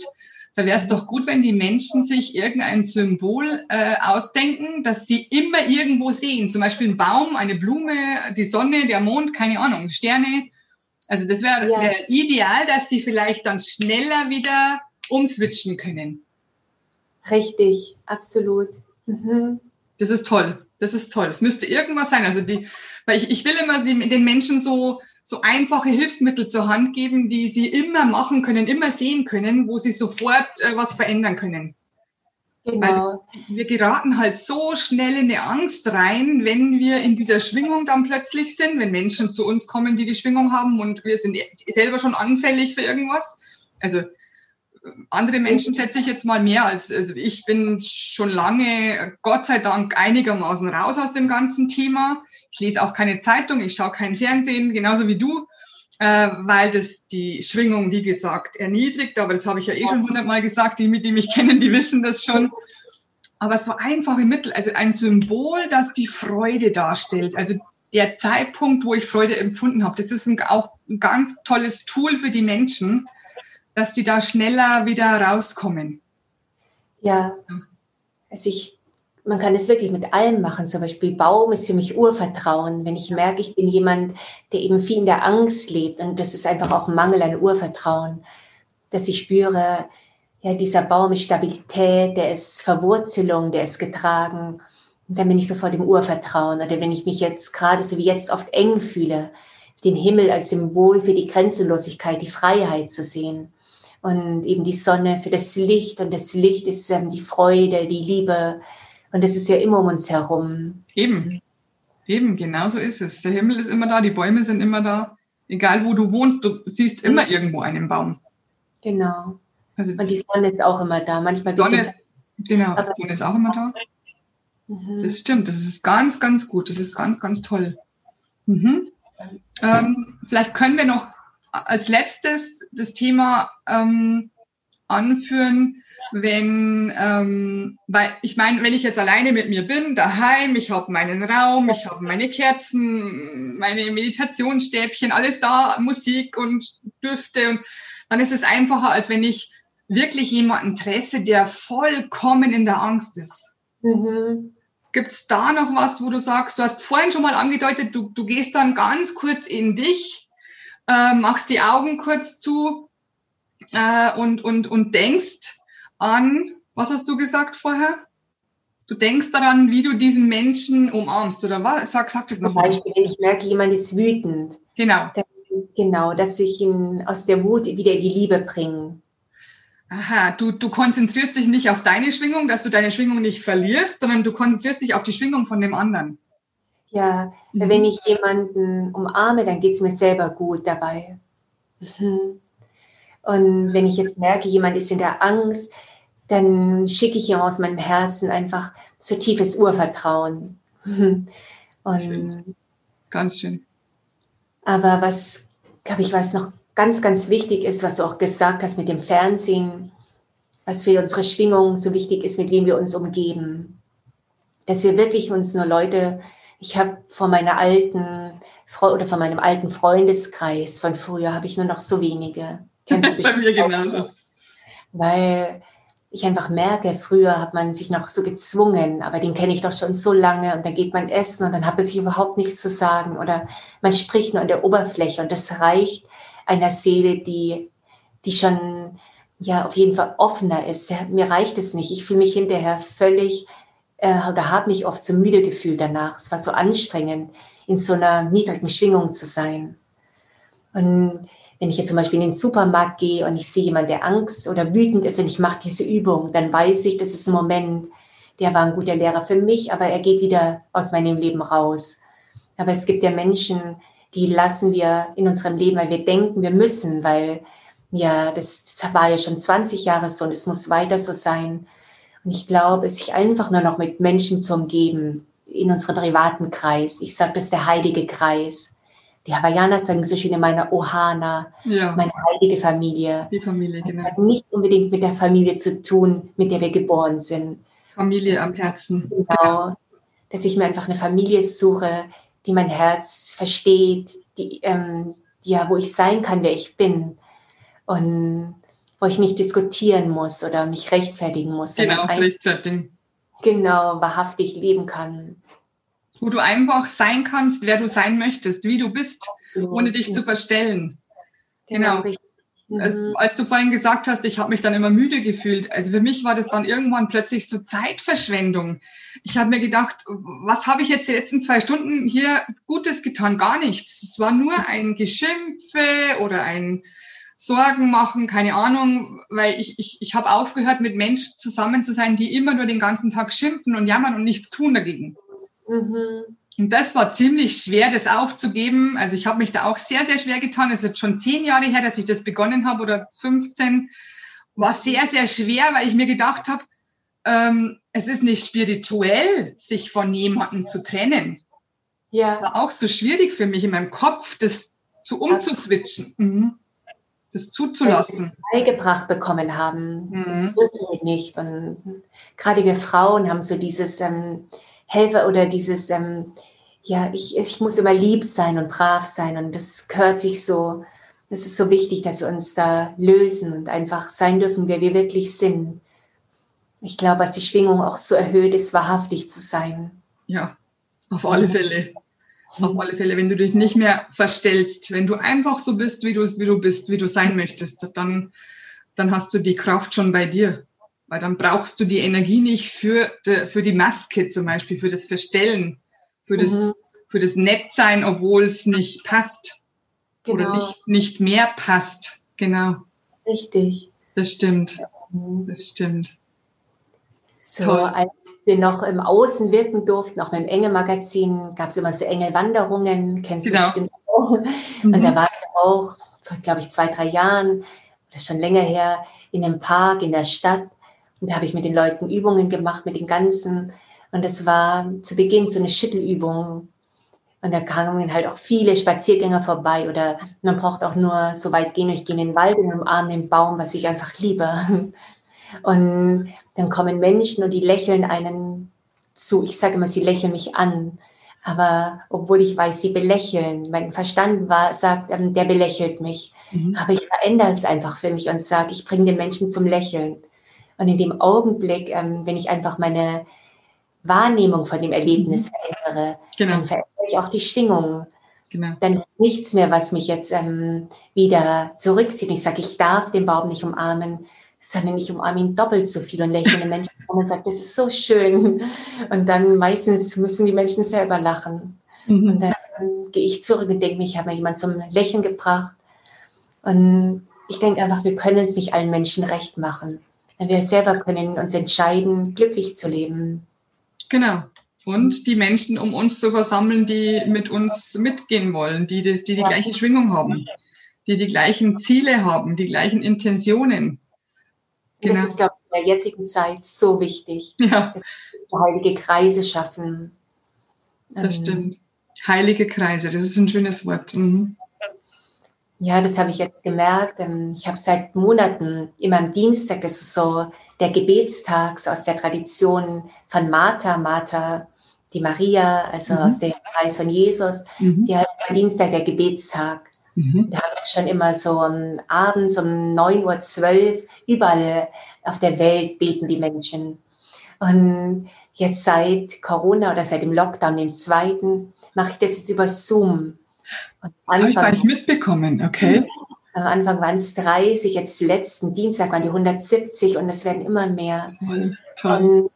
da wäre es doch gut, wenn die Menschen sich irgendein Symbol äh, ausdenken, das sie immer irgendwo sehen. Zum Beispiel ein Baum, eine Blume, die Sonne, der Mond, keine Ahnung, Sterne. Also das wäre ja. wär ideal, dass sie vielleicht dann schneller wieder umswitchen können. Richtig, absolut. Mhm. Das ist toll. Das ist toll. Es müsste irgendwas sein. Also die, weil ich, ich will immer den Menschen so, so einfache Hilfsmittel zur Hand geben, die sie immer machen können, immer sehen können, wo sie sofort äh, was verändern können. Genau. Weil wir geraten halt so schnell in eine Angst rein, wenn wir in dieser Schwingung dann plötzlich sind, wenn Menschen zu uns kommen, die die Schwingung haben und wir sind selber schon anfällig für irgendwas. Also andere Menschen schätze ich jetzt mal mehr als, also ich bin schon lange, Gott sei Dank, einigermaßen raus aus dem ganzen Thema. Ich lese auch keine Zeitung, ich schaue kein Fernsehen, genauso wie du, äh, weil das die Schwingung, wie gesagt, erniedrigt. Aber das habe ich ja eh schon hundertmal gesagt. Die, die mich kennen, die wissen das schon. Aber so einfache Mittel, also ein Symbol, das die Freude darstellt. Also der Zeitpunkt, wo ich Freude empfunden habe. Das ist ein, auch ein ganz tolles Tool für die Menschen, dass die da schneller wieder rauskommen. Ja, also ich, man kann es wirklich mit allem machen. Zum Beispiel Baum ist für mich Urvertrauen. Wenn ich merke, ich bin jemand, der eben viel in der Angst lebt und das ist einfach auch ein Mangel an Urvertrauen, dass ich spüre, ja, dieser Baum ist Stabilität, der ist Verwurzelung, der ist getragen. Und dann bin ich sofort im Urvertrauen. Oder wenn ich mich jetzt gerade so wie jetzt oft eng fühle, den Himmel als Symbol für die Grenzenlosigkeit, die Freiheit zu sehen. Und eben die Sonne für das Licht. Und das Licht ist ähm, die Freude, die Liebe. Und das ist ja immer um uns herum. Eben. Eben, genau so ist es. Der Himmel ist immer da, die Bäume sind immer da. Egal wo du wohnst, du siehst immer mhm. irgendwo einen Baum. Genau. Also und die Sonne ist auch immer da. Manchmal die Sonne ist, genau, die Sonne ist auch immer da. Mhm. Das stimmt, das ist ganz, ganz gut. Das ist ganz, ganz toll. Mhm. Ähm, vielleicht können wir noch als letztes das Thema ähm, anführen, wenn, ähm, weil ich meine, wenn ich jetzt alleine mit mir bin, daheim, ich habe meinen Raum, ich habe meine Kerzen, meine Meditationsstäbchen, alles da, Musik und Düfte und dann ist es einfacher, als wenn ich wirklich jemanden treffe, der vollkommen in der Angst ist. Mhm. Gibt es da noch was, wo du sagst, du hast vorhin schon mal angedeutet, du, du gehst dann ganz kurz in dich, äh, machst die Augen kurz zu äh, und, und, und denkst an, was hast du gesagt vorher? Du denkst daran, wie du diesen Menschen umarmst, oder was? Sag, sag das nochmal. Ich merke, jemand ist wütend. Genau. Das, genau, dass ich ihn aus der Wut wieder in die Liebe bringe. Aha, du, du konzentrierst dich nicht auf deine Schwingung, dass du deine Schwingung nicht verlierst, sondern du konzentrierst dich auf die Schwingung von dem anderen. Ja, mhm. wenn ich jemanden umarme, dann geht es mir selber gut dabei. Mhm. Und wenn ich jetzt merke, jemand ist in der Angst, dann schicke ich ihm aus meinem Herzen einfach so tiefes Urvertrauen. Und schön. Ganz schön. Aber was, glaube ich, was noch ganz, ganz wichtig ist, was du auch gesagt hast mit dem Fernsehen, was für unsere Schwingung so wichtig ist, mit wem wir uns umgeben. Dass wir wirklich uns nur Leute, ich habe von meiner alten Frau oder von meinem alten Freundeskreis von früher habe ich nur noch so wenige. Kennst du Bei mir genauso. Weil ich einfach merke, früher hat man sich noch so gezwungen, aber den kenne ich doch schon so lange und dann geht man essen und dann hat man sich überhaupt nichts zu sagen oder man spricht nur an der Oberfläche und das reicht, einer Seele, die, die schon ja auf jeden Fall offener ist. Mir reicht es nicht. Ich fühle mich hinterher völlig äh, oder habe mich oft so müde gefühlt danach. Es war so anstrengend, in so einer niedrigen Schwingung zu sein. Und wenn ich jetzt zum Beispiel in den Supermarkt gehe und ich sehe jemanden, der Angst oder wütend ist und ich mache diese Übung, dann weiß ich, das ist ein Moment, der war ein guter Lehrer für mich, aber er geht wieder aus meinem Leben raus. Aber es gibt ja Menschen, die lassen wir in unserem Leben, weil wir denken, wir müssen, weil ja, das, das war ja schon 20 Jahre so und es muss weiter so sein. Und ich glaube, sich einfach nur noch mit Menschen zu umgeben, in unserem privaten Kreis. Ich sage, das ist der heilige Kreis. Die Hawaiianer sagen so schön in meiner Ohana, ja. meine heilige Familie. Die Familie, genau. Das hat nicht unbedingt mit der Familie zu tun, mit der wir geboren sind. Familie das am Herzen. Genau. genau. Dass ich mir einfach eine Familie suche, die mein Herz versteht, die, ähm, ja, wo ich sein kann, wer ich bin. Und wo ich nicht diskutieren muss oder mich rechtfertigen muss. Genau, rechtfertigen. Genau, wahrhaftig leben kann. Wo du einfach sein kannst, wer du sein möchtest, wie du bist, ohne dich zu verstellen. Genau. genau. Mhm. Als du vorhin gesagt hast, ich habe mich dann immer müde gefühlt. Also für mich war das dann irgendwann plötzlich so Zeitverschwendung. Ich habe mir gedacht, was habe ich jetzt jetzt in zwei Stunden hier Gutes getan? Gar nichts. Es war nur ein Geschimpfe oder ein Sorgen machen, keine Ahnung, weil ich, ich, ich habe aufgehört, mit Menschen zusammen zu sein, die immer nur den ganzen Tag schimpfen und jammern und nichts tun dagegen. Mhm. Und das war ziemlich schwer, das aufzugeben. Also ich habe mich da auch sehr, sehr schwer getan. Es ist jetzt schon zehn Jahre her, dass ich das begonnen habe oder 15. War sehr, sehr schwer, weil ich mir gedacht habe, ähm, es ist nicht spirituell, sich von jemandem zu trennen. Ja. Das war auch so schwierig für mich in meinem Kopf, das zu umzuswitchen. Mhm. Das zuzulassen. Wir beigebracht bekommen haben. Mhm. Das geht nicht. Und gerade wir Frauen haben so dieses, ähm, Helfer oder dieses, ähm, ja, ich, ich muss immer lieb sein und brav sein und das gehört sich so, das ist so wichtig, dass wir uns da lösen und einfach sein dürfen, wer wir wirklich sind. Ich glaube, dass die Schwingung auch so erhöht ist, wahrhaftig zu sein. Ja, auf alle Fälle. Auf alle Fälle, wenn du dich nicht mehr verstellst, wenn du einfach so bist, wie du, wie du bist, wie du sein möchtest, dann, dann hast du die Kraft schon bei dir. Weil dann brauchst du die Energie nicht für, de, für die Maske zum Beispiel, für das Verstellen, für das, mhm. für das Nettsein, obwohl es nicht passt. Genau. Oder nicht, nicht mehr passt. Genau. Richtig. Das stimmt. Das stimmt. So, Toll. als wir noch im Außen wirken durften, auch beim Engel-Magazin, gab es immer so Engelwanderungen, kennst genau. du bestimmt auch. Mhm. Und da war ich auch, vor, glaube ich, zwei, drei Jahren, oder schon länger her, in einem Park in der Stadt. Und da habe ich mit den Leuten Übungen gemacht, mit den ganzen. Und es war zu Beginn so eine Schüttelübung. Und da kamen halt auch viele Spaziergänger vorbei oder man braucht auch nur so weit gehen, ich gehe in den Wald und umarme den Baum, was ich einfach liebe. Und dann kommen Menschen und die lächeln einen zu. Ich sage immer, sie lächeln mich an. Aber obwohl ich weiß, sie belächeln, mein Verstand war, sagt, ähm, der belächelt mich. Mhm. Aber ich verändere es einfach für mich und sage, ich bringe den Menschen zum Lächeln. Und in dem Augenblick, ähm, wenn ich einfach meine Wahrnehmung von dem Erlebnis mhm. verändere, genau. dann verändere ich auch die Schwingung. Genau. Dann ist nichts mehr, was mich jetzt ähm, wieder zurückzieht. Ich sage, ich darf den Baum nicht umarmen, sondern ich umarme ihn doppelt so viel und lächle den Menschen an und sage, das ist so schön. Und dann meistens müssen die Menschen selber lachen. Mhm. Und dann gehe ich zurück und denke mir, ich habe mir jemand zum Lächeln gebracht. Und ich denke einfach, wir können es nicht allen Menschen recht machen. Wir selber können uns entscheiden, glücklich zu leben. Genau. Und die Menschen um uns zu versammeln, die mit uns mitgehen wollen, die die, die, die gleiche Schwingung haben, die die gleichen Ziele haben, die gleichen Intentionen. Genau. Das ist, glaube ich, in der jetzigen Zeit so wichtig. Ja. Dass wir heilige Kreise schaffen. Das ähm, stimmt. Heilige Kreise, das ist ein schönes Wort. Mhm. Ja, das habe ich jetzt gemerkt. Ähm, ich habe seit Monaten immer am Dienstag, das ist so der Gebetstag so aus der Tradition von Martha, Martha, die Maria, also mhm. aus dem Kreis von Jesus, mhm. die heißt Dienstag der Gebetstag. Mhm. Da habe ich schon immer so um, abends um 9.12 Uhr überall auf der Welt beten die Menschen. Und jetzt seit Corona oder seit dem Lockdown, dem zweiten, mache ich das jetzt über Zoom. Und das habe ich gar nicht mitbekommen, okay. Am Anfang waren es 30, jetzt letzten Dienstag waren die 170 und es werden immer mehr. Toll. toll.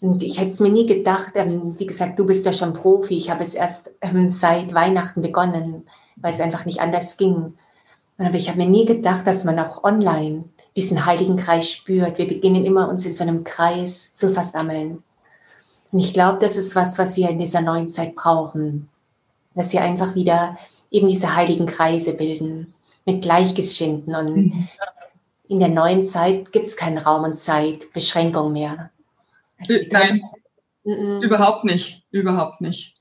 Und, und ich hätte es mir nie gedacht, ähm, wie gesagt, du bist ja schon Profi. Ich habe es erst ähm, seit Weihnachten begonnen weil es einfach nicht anders ging. Aber ich habe mir nie gedacht, dass man auch online diesen heiligen Kreis spürt. Wir beginnen immer uns in so einem Kreis zu versammeln. Und ich glaube, das ist was, was wir in dieser neuen Zeit brauchen. Dass wir einfach wieder eben diese heiligen Kreise bilden mit Gleichgesinnten. Und mhm. in der neuen Zeit gibt es keinen Raum und Zeit, Beschränkung mehr. Also Nein, überhaupt nicht, überhaupt nicht.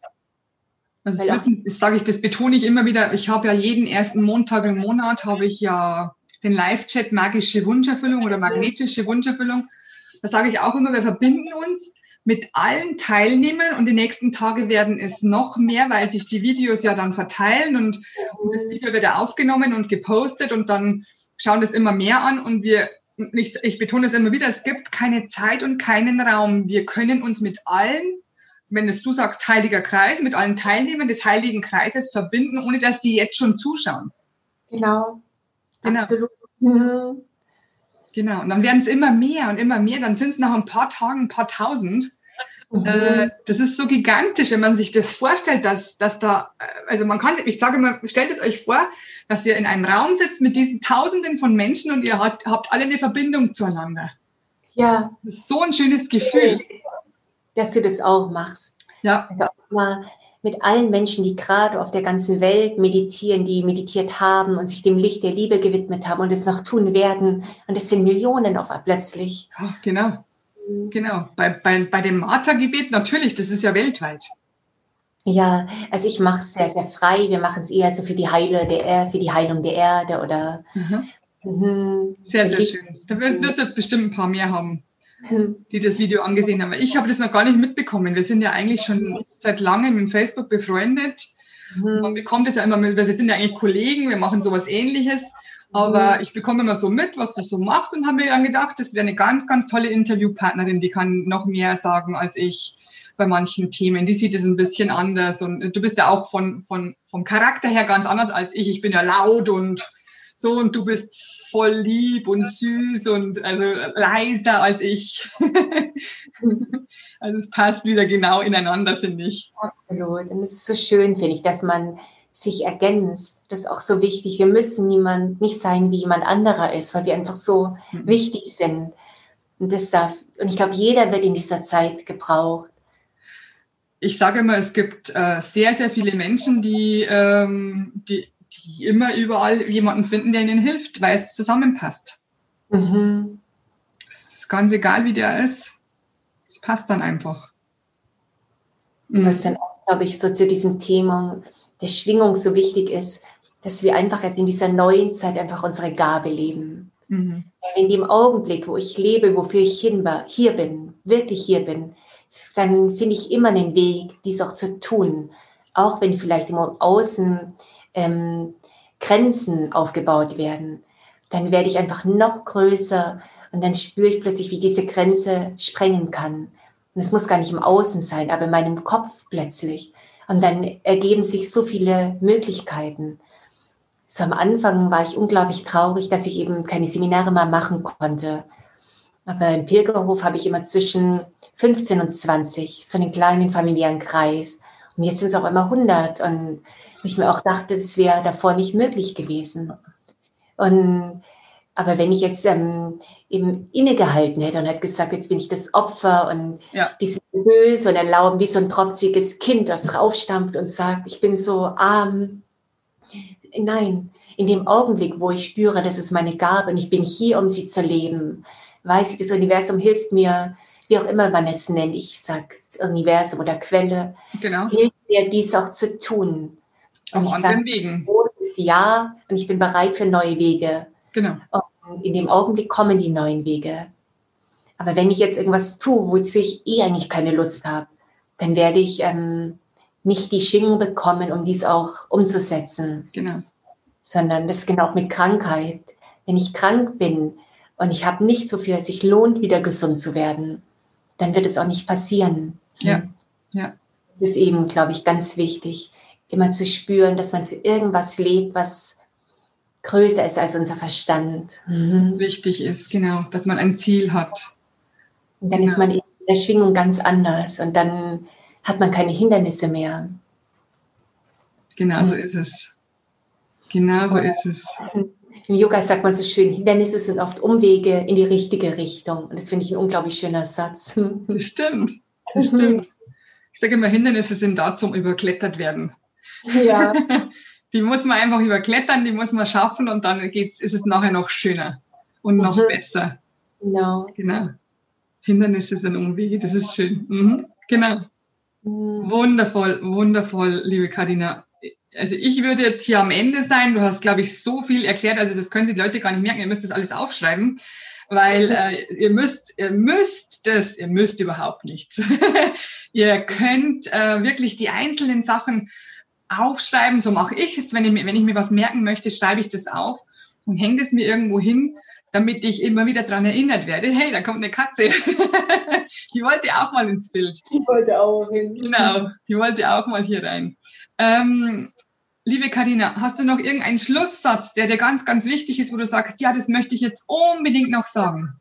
Also das wissen, das sage ich, das betone ich immer wieder. Ich habe ja jeden ersten Montag im Monat habe ich ja den Live-Chat magische Wunscherfüllung oder magnetische Wunscherfüllung. Da sage ich auch immer, wir verbinden uns mit allen Teilnehmern und die nächsten Tage werden es noch mehr, weil sich die Videos ja dann verteilen und, und das Video wird ja aufgenommen und gepostet und dann schauen das immer mehr an und wir, ich, ich betone es immer wieder, es gibt keine Zeit und keinen Raum. Wir können uns mit allen wenn es du sagst, heiliger Kreis, mit allen Teilnehmern des heiligen Kreises verbinden, ohne dass die jetzt schon zuschauen. Genau. genau. Absolut. Mhm. Genau. Und dann werden es immer mehr und immer mehr. Dann sind es nach ein paar Tagen ein paar tausend. Mhm. Äh, das ist so gigantisch, wenn man sich das vorstellt, dass, dass da, äh, also man kann, ich sage immer, stellt es euch vor, dass ihr in einem Raum sitzt mit diesen Tausenden von Menschen und ihr habt, habt alle eine Verbindung zueinander. Ja. So ein schönes Gefühl dass du das auch machst. Ja. Also auch mal mit allen Menschen, die gerade auf der ganzen Welt meditieren, die meditiert haben und sich dem Licht der Liebe gewidmet haben und es noch tun werden. Und es sind Millionen auf plötzlich. Ja, genau. Genau. Bei, bei, bei dem Martha-Gebet natürlich, das ist ja weltweit. Ja, also ich mache es sehr, sehr frei. Wir machen es eher so für die Heile der Erde, für die Heilung der Erde oder. Mhm. Mhm. Sehr, sehr schön. Da wirst du jetzt bestimmt ein paar mehr haben die das Video angesehen haben. Ich habe das noch gar nicht mitbekommen. Wir sind ja eigentlich schon seit langem im Facebook befreundet. Mhm. Man bekommt es ja immer mit, wir sind ja eigentlich Kollegen, wir machen sowas ähnliches. Aber mhm. ich bekomme immer so mit, was du so machst und habe mir dann gedacht, das wäre eine ganz, ganz tolle Interviewpartnerin, die kann noch mehr sagen als ich bei manchen Themen. Die sieht es ein bisschen anders und du bist ja auch von, von, vom Charakter her ganz anders als ich. Ich bin ja laut und so und du bist voll lieb und süß und also leiser als ich. also es passt wieder genau ineinander, finde ich. Absolut. Und es ist so schön, finde ich, dass man sich ergänzt. Das ist auch so wichtig. Wir müssen niemand nicht sein, wie jemand anderer ist, weil wir einfach so mhm. wichtig sind. Und das darf, und ich glaube, jeder wird in dieser Zeit gebraucht. Ich sage immer, es gibt äh, sehr, sehr viele Menschen, die, ähm, die, die immer überall jemanden finden, der ihnen hilft, weil es zusammenpasst. Mhm. Es ist ganz egal, wie der ist. Es passt dann einfach. Und was dann auch, glaube ich, so zu diesem Thema der Schwingung so wichtig ist, dass wir einfach in dieser neuen Zeit einfach unsere Gabe leben. Mhm. In dem Augenblick, wo ich lebe, wofür ich hin hier bin, wirklich hier bin, dann finde ich immer einen Weg, dies auch zu tun. Auch wenn vielleicht im Außen ähm, Grenzen aufgebaut werden, dann werde ich einfach noch größer und dann spüre ich plötzlich, wie diese Grenze sprengen kann. Und es muss gar nicht im Außen sein, aber in meinem Kopf plötzlich. Und dann ergeben sich so viele Möglichkeiten. So am Anfang war ich unglaublich traurig, dass ich eben keine Seminare mehr machen konnte. Aber im Pilgerhof habe ich immer zwischen 15 und 20, so einen kleinen familiären Kreis. Und jetzt sind es auch immer 100. Und ich mir auch dachte, das wäre davor nicht möglich gewesen. Und, aber wenn ich jetzt ähm, eben innegehalten hätte und hätte gesagt, jetzt bin ich das Opfer und ja. die sind böse und erlauben, wie so ein trotziges Kind, das raufstampft und sagt, ich bin so arm. Nein, in dem Augenblick, wo ich spüre, das ist meine Gabe und ich bin hier, um sie zu leben, weiß ich, das Universum hilft mir, wie auch immer man es nennt, ich sag Universum oder Quelle, genau. hilft mir, dies auch zu tun. Auf anderen sag, Wegen. Großes Ja und ich bin bereit für neue Wege. Genau. Und in dem Augenblick kommen die neuen Wege. Aber wenn ich jetzt irgendwas tue, wozu ich eh eigentlich keine Lust habe, dann werde ich ähm, nicht die Schwingung bekommen, um dies auch umzusetzen. Genau. Sondern das ist genau mit Krankheit. Wenn ich krank bin und ich habe nichts, wofür es sich lohnt, wieder gesund zu werden, dann wird es auch nicht passieren. Ja, ja. Es ist eben, glaube ich, ganz wichtig, immer zu spüren, dass man für irgendwas lebt, was größer ist als unser Verstand. Mhm. Was wichtig ist, genau, dass man ein Ziel hat. Und dann genau. ist man in der Schwingung ganz anders und dann hat man keine Hindernisse mehr. Genau so ist es. Genau so ist es. Im Yoga sagt man so schön, Hindernisse sind oft Umwege in die richtige Richtung. Und das finde ich ein unglaublich schöner Satz. Das stimmt. Das stimmt. Ich sage immer, Hindernisse sind da zum überklettert werden. Ja. die muss man einfach überklettern, die muss man schaffen und dann geht's, ist es nachher noch schöner und noch mhm. besser. Genau. Genau. Hindernisse sind Umwege, das ist schön. Mhm. Genau. Mhm. Wundervoll, wundervoll, liebe Karina. Also ich würde jetzt hier am Ende sein. Du hast, glaube ich, so viel erklärt. Also das können die Leute gar nicht merken. Ihr müsst das alles aufschreiben, weil äh, ihr müsst, ihr müsst das, ihr müsst überhaupt nichts. ihr könnt äh, wirklich die einzelnen Sachen aufschreiben, so mache ich es. Wenn ich, mir, wenn ich mir was merken möchte, schreibe ich das auf und hänge das mir irgendwo hin, damit ich immer wieder dran erinnert werde, hey, da kommt eine Katze. die wollte auch mal ins Bild. Die wollte auch hin. Genau, die wollte auch mal hier rein. Ähm, liebe Karina, hast du noch irgendeinen Schlusssatz, der dir ganz, ganz wichtig ist, wo du sagst, ja, das möchte ich jetzt unbedingt noch sagen?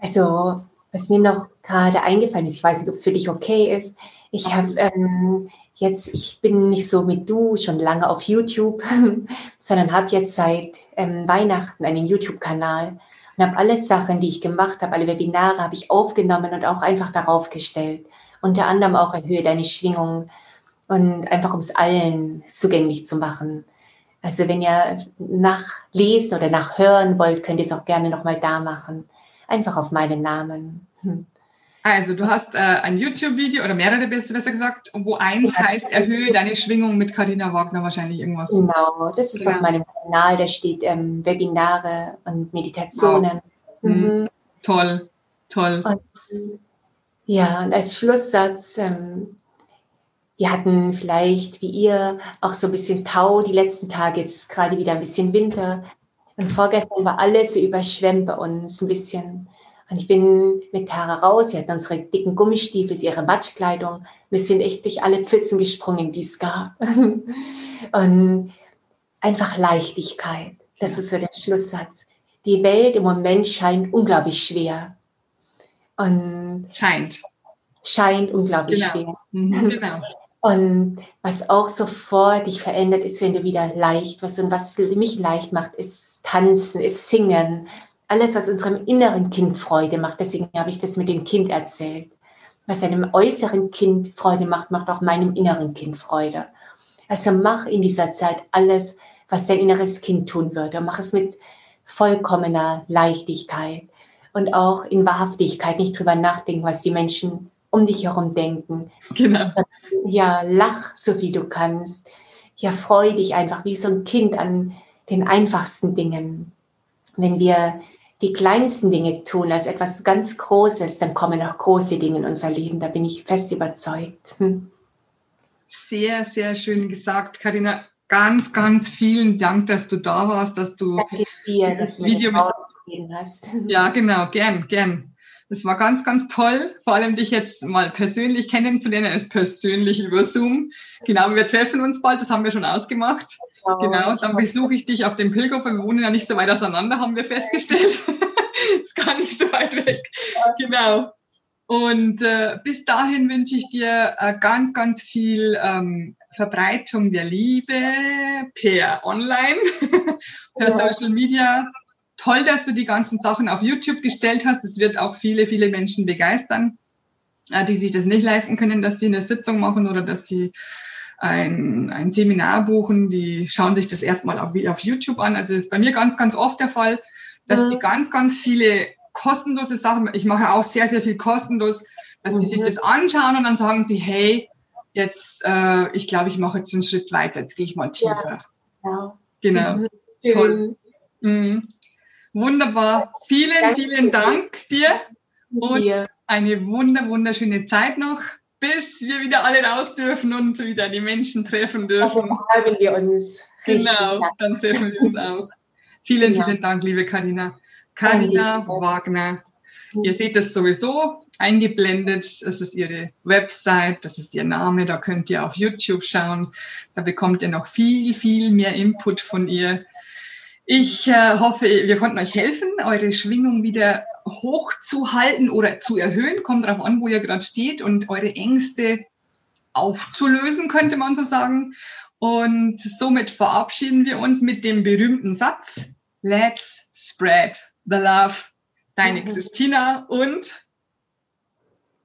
Also, was mir noch gerade eingefallen ist, ich weiß nicht, ob es für dich okay ist. Ich habe ähm, jetzt, ich bin nicht so mit du schon lange auf YouTube, sondern habe jetzt seit ähm, Weihnachten einen YouTube-Kanal und habe alle Sachen, die ich gemacht habe, alle Webinare habe ich aufgenommen und auch einfach darauf gestellt. Unter anderem auch erhöhe deine Schwingung und einfach um es allen zugänglich zu machen. Also wenn ihr nachlesen oder nachhören wollt, könnt ihr es auch gerne nochmal da machen. Einfach auf meinen Namen. Also du hast äh, ein YouTube-Video oder mehrere besser gesagt, wo eins ja, heißt, erhöhe deine Schwingung mit Karina Wagner wahrscheinlich irgendwas. Genau, das ist genau. auf meinem Kanal, da steht ähm, Webinare und Meditationen. Wow. Mhm. Mhm. Toll, Toll. Und, ja, und als Schlusssatz, ähm, wir hatten vielleicht wie ihr auch so ein bisschen Tau die letzten Tage, jetzt ist gerade wieder ein bisschen Winter. Und vorgestern war alles so überschwemmt bei uns ein bisschen. Und ich bin mit Tara raus, sie hatten unsere dicken Gummistiefel, ihre Matschkleidung. Wir sind echt durch alle Pfützen gesprungen, die es gab. Und einfach Leichtigkeit. Das ist so der Schlusssatz. Die Welt im Moment scheint unglaublich schwer. Und scheint. Scheint unglaublich genau. schwer. Mhm, genau. Und was auch sofort dich verändert, ist, wenn du wieder leicht wirst. Und was mich leicht macht, ist Tanzen, ist Singen. Alles, was unserem inneren Kind Freude macht. Deswegen habe ich das mit dem Kind erzählt. Was einem äußeren Kind Freude macht, macht auch meinem inneren Kind Freude. Also mach in dieser Zeit alles, was dein inneres Kind tun würde. Mach es mit vollkommener Leichtigkeit und auch in Wahrhaftigkeit, nicht drüber nachdenken, was die Menschen um dich herum denken. Genau. Ja, lach so wie du kannst. Ja, freu dich einfach wie so ein Kind an den einfachsten Dingen. Wenn wir die kleinsten Dinge tun als etwas ganz Großes, dann kommen auch große Dinge in unser Leben. Da bin ich fest überzeugt. Hm. Sehr, sehr schön gesagt, Karina. Ganz, ganz vielen Dank, dass du da warst, dass du dir, dieses dass Video mit hast. Ja, genau, gern, gern. Das war ganz, ganz toll, vor allem dich jetzt mal persönlich kennenzulernen, als persönlich über Zoom. Genau, wir treffen uns bald, das haben wir schon ausgemacht. Oh, genau, dann besuche ich dich auf dem Pilgerhof. Wir wohnen ja nicht so weit auseinander, haben wir festgestellt. ist gar nicht so weit weg. Genau. Und äh, bis dahin wünsche ich dir äh, ganz, ganz viel ähm, Verbreitung der Liebe per Online, per ja. Social Media. Toll, dass du die ganzen Sachen auf YouTube gestellt hast. Das wird auch viele, viele Menschen begeistern, äh, die sich das nicht leisten können, dass sie eine Sitzung machen oder dass sie ein, ein Seminar buchen. Die schauen sich das erstmal auf, auf YouTube an. Also ist bei mir ganz, ganz oft der Fall, dass mhm. die ganz, ganz viele kostenlose Sachen, ich mache auch sehr, sehr viel kostenlos, dass mhm. die sich mhm. das anschauen und dann sagen sie, hey, jetzt, äh, ich glaube, ich mache jetzt einen Schritt weiter, jetzt gehe ich mal tiefer. Ja. Genau. Mhm. Toll. Mhm. Wunderbar. Vielen, Danke. vielen Dank dir und dir. eine wunder, wunderschöne Zeit noch, bis wir wieder alle raus dürfen und wieder die Menschen treffen dürfen. Dann haben wir uns. Genau, dann treffen wir uns auch. Vielen, ja. vielen Dank, liebe Karina. Karina Wagner. Ihr seht das sowieso eingeblendet. Das ist ihre Website, das ist ihr Name. Da könnt ihr auf YouTube schauen. Da bekommt ihr noch viel, viel mehr Input von ihr. Ich äh, hoffe, wir konnten euch helfen, eure Schwingung wieder hochzuhalten oder zu erhöhen. Kommt darauf an, wo ihr gerade steht und eure Ängste aufzulösen, könnte man so sagen. Und somit verabschieden wir uns mit dem berühmten Satz, Let's spread The Love, deine mhm. Christina und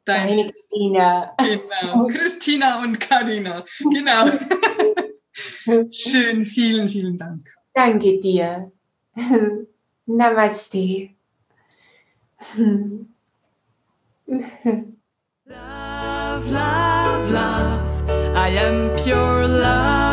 deine, deine Christina. Genau, Christina und Karina. Genau. Schön, vielen, vielen Dank. Danke dir. Namaste. love, love, love. I am pure love.